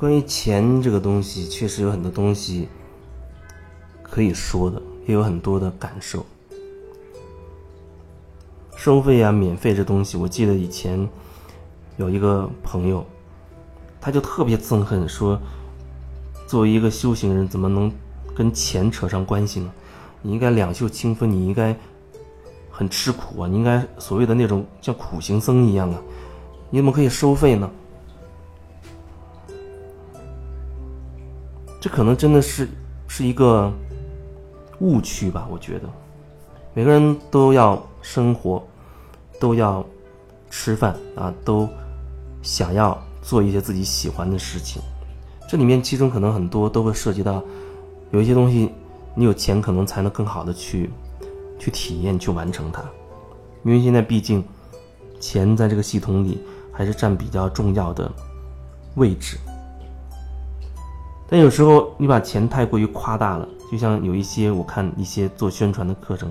关于钱这个东西，确实有很多东西可以说的，也有很多的感受。收费啊，免费这东西，我记得以前有一个朋友，他就特别憎恨说，作为一个修行人，怎么能跟钱扯上关系呢？你应该两袖清风，你应该很吃苦啊，你应该所谓的那种像苦行僧一样啊，你怎么可以收费呢？这可能真的是是一个误区吧？我觉得，每个人都要生活，都要吃饭啊，都想要做一些自己喜欢的事情。这里面其中可能很多都会涉及到有一些东西，你有钱可能才能更好的去去体验、去完成它。因为现在毕竟钱在这个系统里还是占比较重要的位置。但有时候你把钱太过于夸大了，就像有一些我看一些做宣传的课程，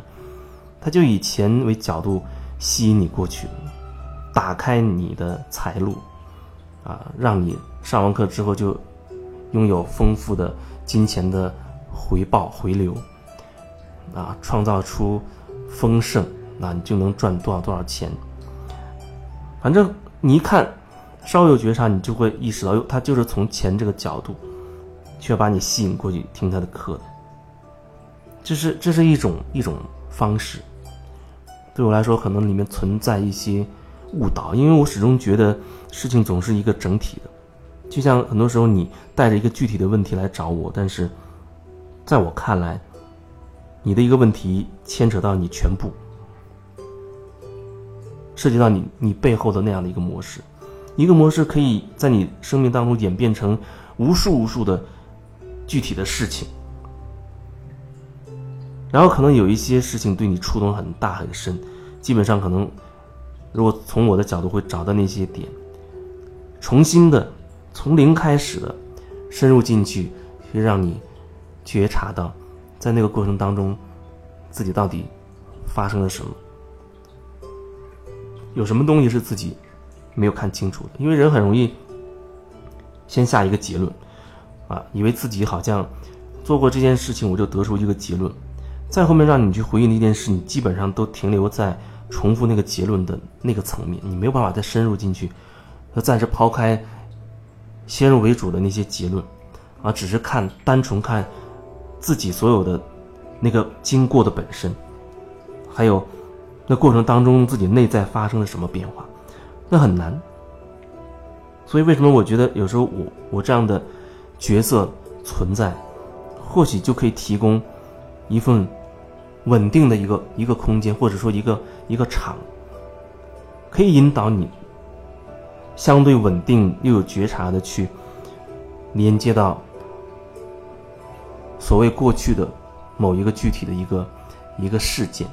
他就以钱为角度吸引你过去，打开你的财路，啊，让你上完课之后就拥有丰富的金钱的回报回流，啊，创造出丰盛，那你就能赚多少多少钱。反正你一看，稍有觉察，你就会意识到，哟，他就是从钱这个角度。却把你吸引过去听他的课的，这是这是一种一种方式。对我来说，可能里面存在一些误导，因为我始终觉得事情总是一个整体的。就像很多时候你带着一个具体的问题来找我，但是在我看来，你的一个问题牵扯到你全部，涉及到你你背后的那样的一个模式，一个模式可以在你生命当中演变成无数无数的。具体的事情，然后可能有一些事情对你触动很大很深，基本上可能，如果从我的角度会找到那些点，重新的从零开始的深入进去，去让你觉察到，在那个过程当中，自己到底发生了什么，有什么东西是自己没有看清楚的，因为人很容易先下一个结论。啊，以为自己好像做过这件事情，我就得出一个结论。再后面让你去回忆那件事，你基本上都停留在重复那个结论的那个层面，你没有办法再深入进去，要暂时抛开先入为主的那些结论，啊，只是看单纯看自己所有的那个经过的本身，还有那过程当中自己内在发生了什么变化，那很难。所以为什么我觉得有时候我我这样的。角色存在，或许就可以提供一份稳定的一个一个空间，或者说一个一个场，可以引导你相对稳定又有觉察的去连接到所谓过去的某一个具体的一个一个事件。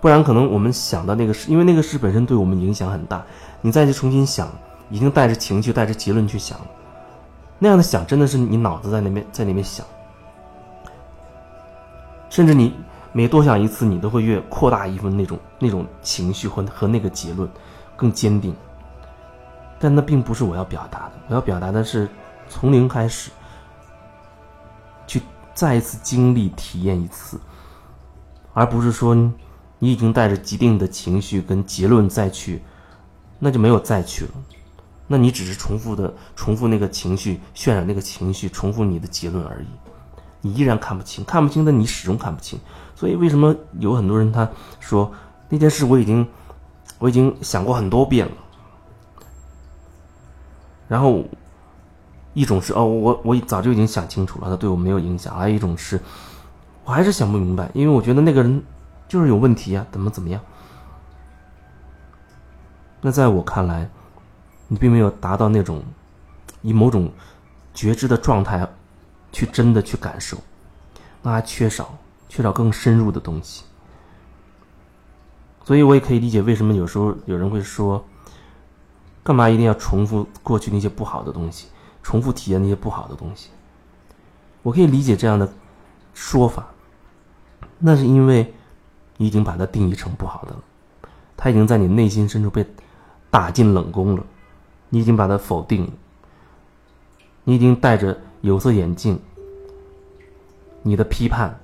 不然，可能我们想到那个事，因为那个事本身对我们影响很大，你再去重新想，已经带着情绪、带着结论去想了。那样的想，真的是你脑子在那边在那边想，甚至你每多想一次，你都会越扩大一份那种那种情绪和和那个结论更坚定。但那并不是我要表达的，我要表达的是从零开始，去再一次经历体验一次，而不是说你已经带着既定的情绪跟结论再去，那就没有再去了。那你只是重复的重复那个情绪，渲染那个情绪，重复你的结论而已。你依然看不清，看不清的你始终看不清。所以为什么有很多人他说那件事我已经我已经想过很多遍了。然后一种是哦，我我早就已经想清楚了，他对我没有影响；还有一种是我还是想不明白，因为我觉得那个人就是有问题啊，怎么怎么样？那在我看来。你并没有达到那种以某种觉知的状态去真的去感受，那还缺少缺少更深入的东西。所以我也可以理解为什么有时候有人会说，干嘛一定要重复过去那些不好的东西，重复体验那些不好的东西。我可以理解这样的说法，那是因为你已经把它定义成不好的了，它已经在你内心深处被打进冷宫了。你已经把它否定，你已经戴着有色眼镜，你的批判，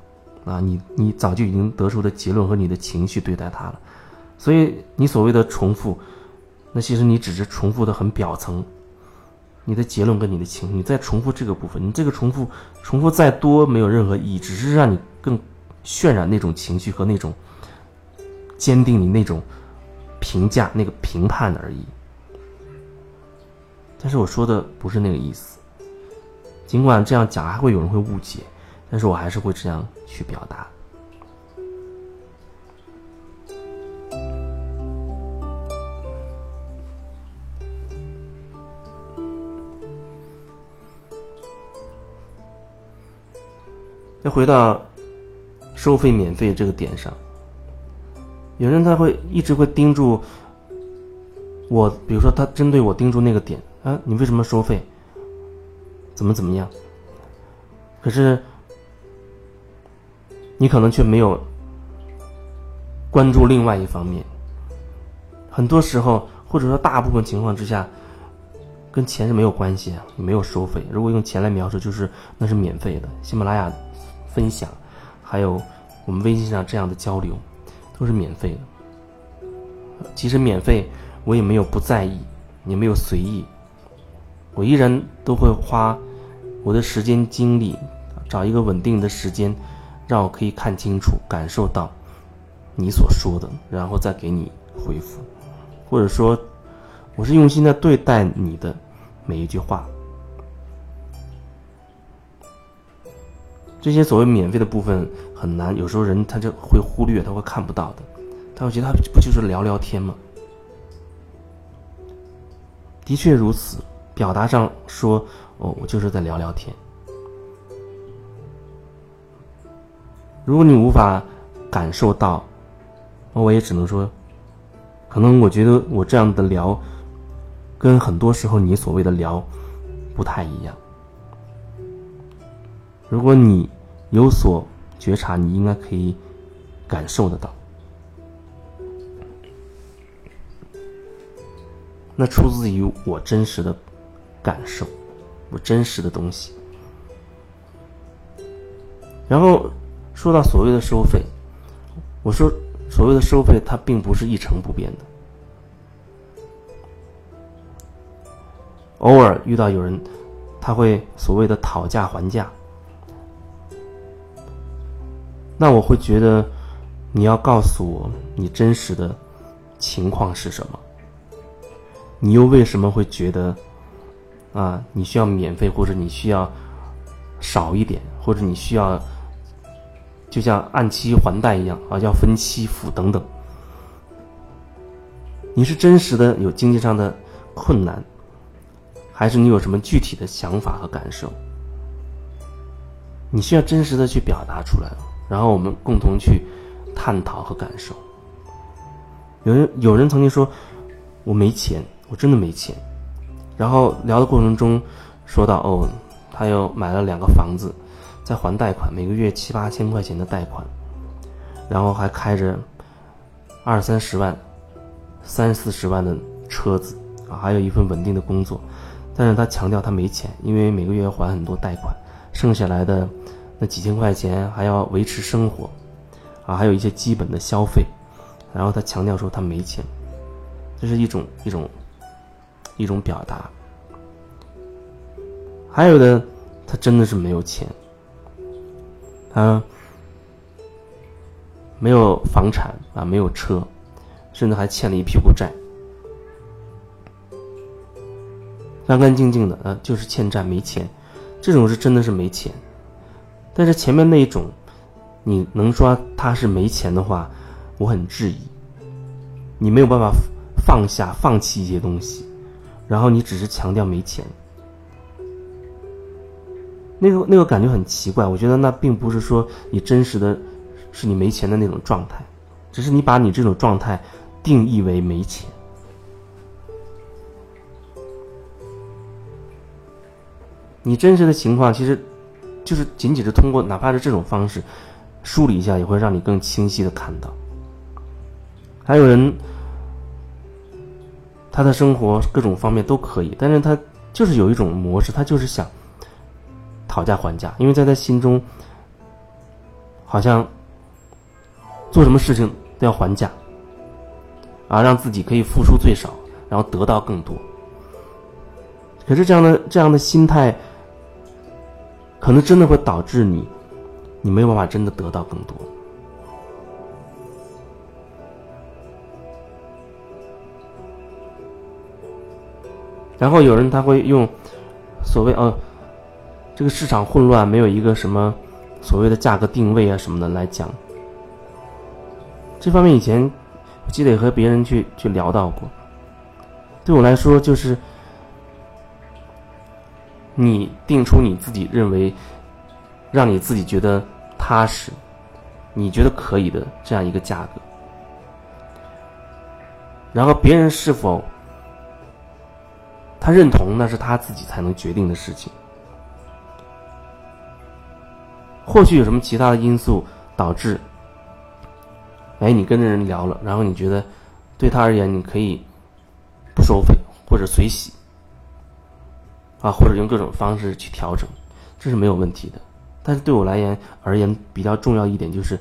啊，你你早就已经得出的结论和你的情绪对待它了，所以你所谓的重复，那其实你只是重复的很表层，你的结论跟你的情绪，你再重复这个部分，你这个重复重复再多没有任何意义，只是让你更渲染那种情绪和那种坚定你那种评价那个评判而已。但是我说的不是那个意思，尽管这样讲还会有人会误解，但是我还是会这样去表达。再回到收费免费这个点上，有人他会一直会盯住我，比如说他针对我盯住那个点。啊，你为什么收费？怎么怎么样？可是你可能却没有关注另外一方面。很多时候，或者说大部分情况之下，跟钱是没有关系啊，没有收费。如果用钱来描述，就是那是免费的。喜马拉雅分享，还有我们微信上这样的交流，都是免费的。其实免费，我也没有不在意，也没有随意。我依然都会花我的时间精力，找一个稳定的时间，让我可以看清楚、感受到你所说的，然后再给你回复，或者说，我是用心的对待你的每一句话。这些所谓免费的部分很难，有时候人他就会忽略，他会看不到的，他会觉得他不就是聊聊天吗？的确如此。表达上说，哦，我就是在聊聊天。如果你无法感受到，那我也只能说，可能我觉得我这样的聊，跟很多时候你所谓的聊不太一样。如果你有所觉察，你应该可以感受得到。那出自于我真实的。感受，我真实的东西。然后说到所谓的收费，我说所谓的收费，它并不是一成不变的。偶尔遇到有人，他会所谓的讨价还价，那我会觉得你要告诉我你真实的情况是什么，你又为什么会觉得？啊，你需要免费，或者你需要少一点，或者你需要就像按期还贷一样啊，要分期付等等。你是真实的有经济上的困难，还是你有什么具体的想法和感受？你需要真实的去表达出来，然后我们共同去探讨和感受。有人有人曾经说，我没钱，我真的没钱。然后聊的过程中，说到哦，他又买了两个房子，在还贷款，每个月七八千块钱的贷款，然后还开着二三十万、三四十万的车子啊，还有一份稳定的工作，但是他强调他没钱，因为每个月要还很多贷款，剩下来的那几千块钱还要维持生活，啊，还有一些基本的消费，然后他强调说他没钱，这是一种一种。一种表达，还有的，他真的是没有钱，他没有房产啊，没有车，甚至还欠了一屁股债，干干净净的啊，就是欠债没钱，这种是真的是没钱。但是前面那一种，你能说他是没钱的话，我很质疑，你没有办法放下、放弃一些东西。然后你只是强调没钱，那个那个感觉很奇怪。我觉得那并不是说你真实的，是你没钱的那种状态，只是你把你这种状态定义为没钱。你真实的情况其实就是仅仅是通过哪怕是这种方式梳理一下，也会让你更清晰的看到。还有人。他的生活各种方面都可以，但是他就是有一种模式，他就是想讨价还价，因为在他心中，好像做什么事情都要还价，啊，让自己可以付出最少，然后得到更多。可是这样的这样的心态，可能真的会导致你，你没有办法真的得到更多。然后有人他会用所谓呃，这个市场混乱，没有一个什么所谓的价格定位啊什么的来讲。这方面以前我记得和别人去去聊到过。对我来说，就是你定出你自己认为让你自己觉得踏实、你觉得可以的这样一个价格，然后别人是否？他认同那是他自己才能决定的事情。或许有什么其他的因素导致，哎，你跟着人聊了，然后你觉得对他而言你可以不收费或者随喜，啊，或者用各种方式去调整，这是没有问题的。但是对我来言而言比较重要一点就是，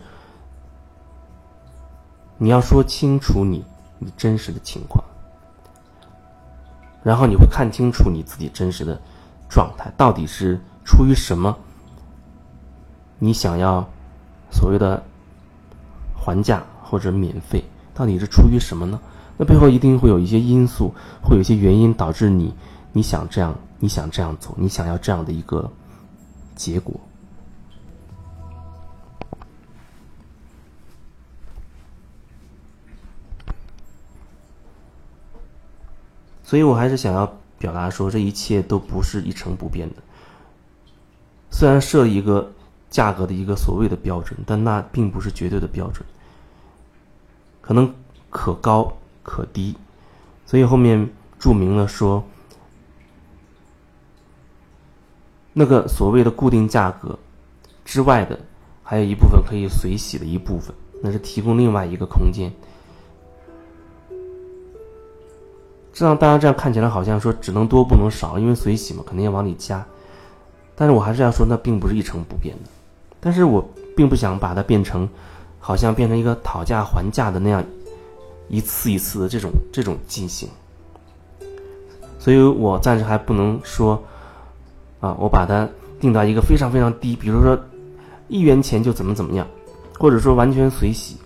你要说清楚你你真实的情况。然后你会看清楚你自己真实的状态，到底是出于什么？你想要所谓的还价或者免费，到底是出于什么呢？那背后一定会有一些因素，会有一些原因导致你你想这样，你想这样做，你想要这样的一个结果。所以我还是想要表达说，这一切都不是一成不变的。虽然设一个价格的一个所谓的标准，但那并不是绝对的标准，可能可高可低。所以后面注明了说，那个所谓的固定价格之外的，还有一部分可以随喜的一部分，那是提供另外一个空间。这样，大家这样看起来好像说只能多不能少，因为随喜嘛，肯定要往里加。但是我还是要说，那并不是一成不变的。但是我并不想把它变成，好像变成一个讨价还价的那样，一次一次的这种这种进行。所以我暂时还不能说，啊，我把它定到一个非常非常低，比如说一元钱就怎么怎么样，或者说完全随喜。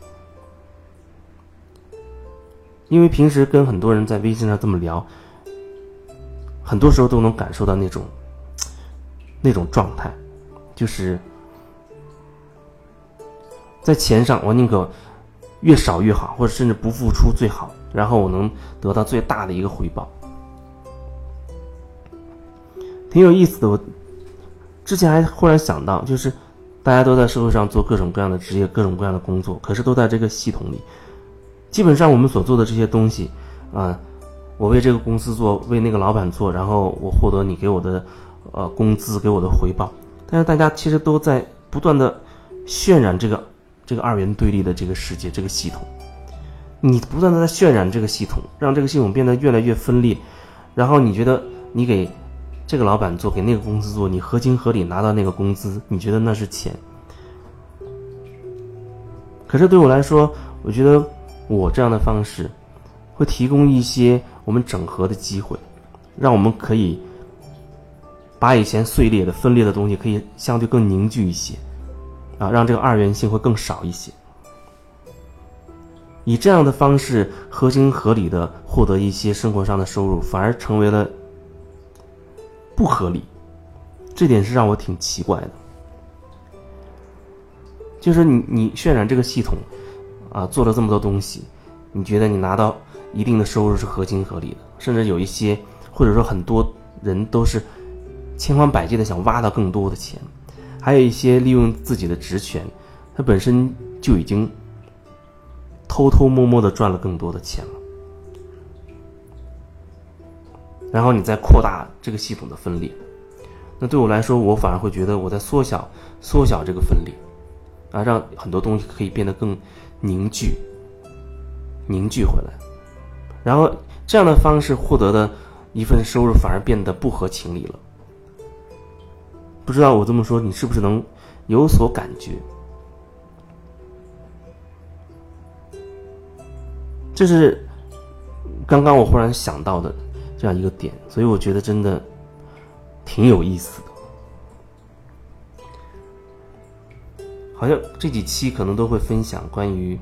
因为平时跟很多人在微信上这么聊，很多时候都能感受到那种 那种状态，就是在钱上，我宁可越少越好，或者甚至不付出最好，然后我能得到最大的一个回报，挺有意思的。我之前还忽然想到，就是大家都在社会上做各种各样的职业、各种各样的工作，可是都在这个系统里。基本上我们所做的这些东西，啊，我为这个公司做，为那个老板做，然后我获得你给我的，呃，工资给我的回报。但是大家其实都在不断的渲染这个这个二元对立的这个世界这个系统，你不断的在渲染这个系统，让这个系统变得越来越分裂。然后你觉得你给这个老板做，给那个公司做，你合情合理拿到那个工资，你觉得那是钱。可是对我来说，我觉得。我这样的方式，会提供一些我们整合的机会，让我们可以把以前碎裂的、分裂的东西可以相对更凝聚一些，啊，让这个二元性会更少一些。以这样的方式合情合理的获得一些生活上的收入，反而成为了不合理，这点是让我挺奇怪的。就是你你渲染这个系统。啊，做了这么多东西，你觉得你拿到一定的收入是合情合理的？甚至有一些，或者说很多人都是千方百计的想挖到更多的钱，还有一些利用自己的职权，他本身就已经偷偷摸摸的赚了更多的钱了，然后你再扩大这个系统的分裂，那对我来说，我反而会觉得我在缩小缩小这个分裂，啊，让很多东西可以变得更。凝聚，凝聚回来，然后这样的方式获得的一份收入反而变得不合情理了。不知道我这么说，你是不是能有所感觉？这是刚刚我忽然想到的这样一个点，所以我觉得真的挺有意思的。好像这几期可能都会分享关于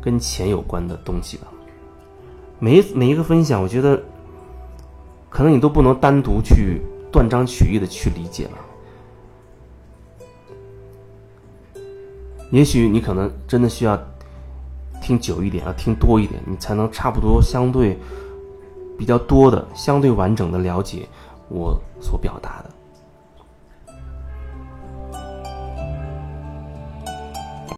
跟钱有关的东西吧。每每一个分享，我觉得可能你都不能单独去断章取义的去理解了。也许你可能真的需要听久一点，要听多一点，你才能差不多相对比较多的、相对完整的了解我所表达的。